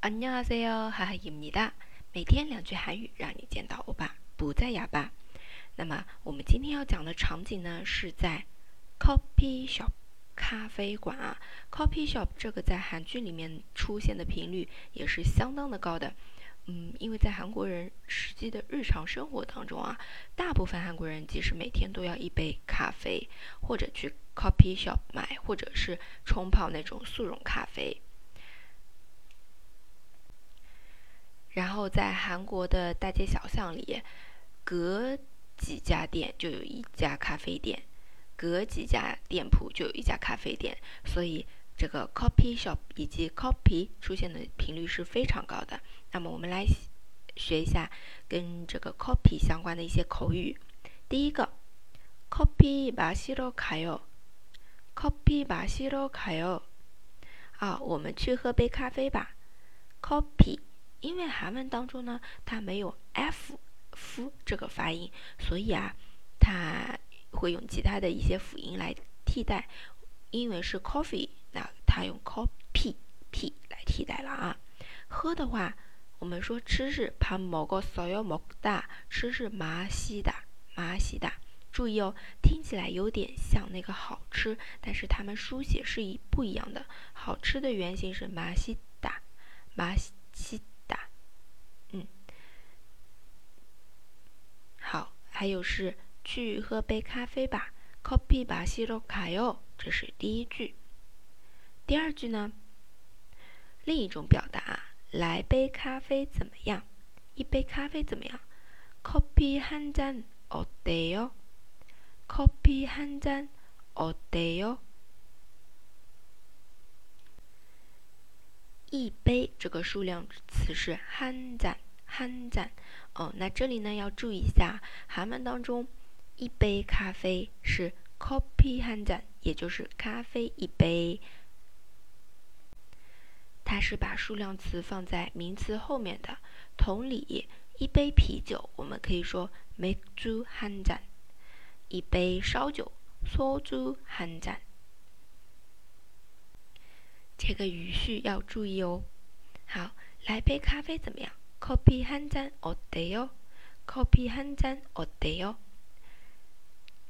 안녕하세요，哈哈입니 다。 每天两句韩语，让你见到欧巴不再哑巴。那么我们今天要讲的场景呢，是在 coffee shop 咖啡馆啊。coffee shop 这个在韩剧里面出现的频率也是相当的高的。嗯，因为在韩国人实际的日常生活当中啊，大部分韩国人即使每天都要一杯咖啡，或者去 coffee shop 买，或者是冲泡那种速溶咖啡。 然后在韩国的大街小巷里，隔几家店就有一家咖啡店，隔几家店铺就有一家咖啡店，所以这个 coffee shop 以及 coffee 出现的频率是非常高的。那么我们来学一下跟这个 coffee 相关的一些口语。第一个，coffee 마시러가 요， coffee 마시러가 요。 啊，我们去喝杯咖啡吧，coffee。 因为韩文当中呢，它没有 f 夫这个发音，所以啊，它会用其他的一些辅音来替代。因为是 coffee，那它用 coffee p 来替代了啊。喝的话，我们说吃是밥 먹었어요먹 다， 吃是마시 다， 마시 다。 注意哦，听起来有点像那个好吃，但是它们书写是一不一样的。好吃的原型是마시 다， 마시 还有是去喝杯咖啡吧，Coffee 마시러가 요， 这是第一句。第二句呢，另一种表达，来杯咖啡怎么样？一杯咖啡怎么样？Coffee 한잔어때 요？ Coffee 한잔어때 요？ 一杯这个数量词是한 잔， 한 잔。 哦，那这里呢要注意一下，韩文当中一杯咖啡是 coffee 한 잔， 也就是咖啡一杯，它是把数量词放在名词后面的。同理，一杯啤酒我们可以说맥주한 잔， 一杯烧酒소주한 잔。 这个语序要注意哦。好，来杯咖啡怎么样？ 커피 한 잔 어때요? 커피 한 잔 어때요?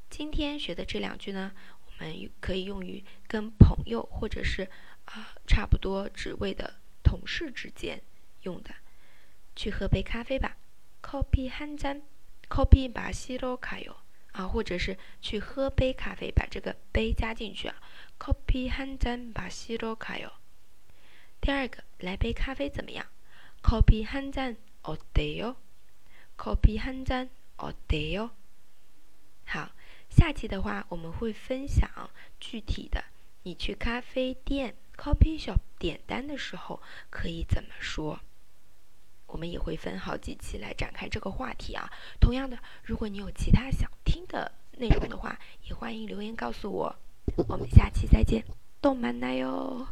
今天学的这两句呢，我们可以用于跟朋友或者是啊差不多职位的同事之间用的。去喝杯咖啡吧。커피 한 잔， 커피 마시러 가요。 啊，或者是去喝杯咖啡，把这个杯加进去啊。커피 한 잔 마시러 가요。 第二个，来杯咖啡怎么样？ 커피 한 잔 어때요? 커피 한 잔 어때요? 好，下期的话我们会分享具体的，你去咖啡店 coffee shop 点单的时候可以怎么说？我们也会分好几期来展开这个话题啊。同样的，如果你有其他想听的内容的话，也欢迎留言告诉我。我们下期再见，动漫奶哟。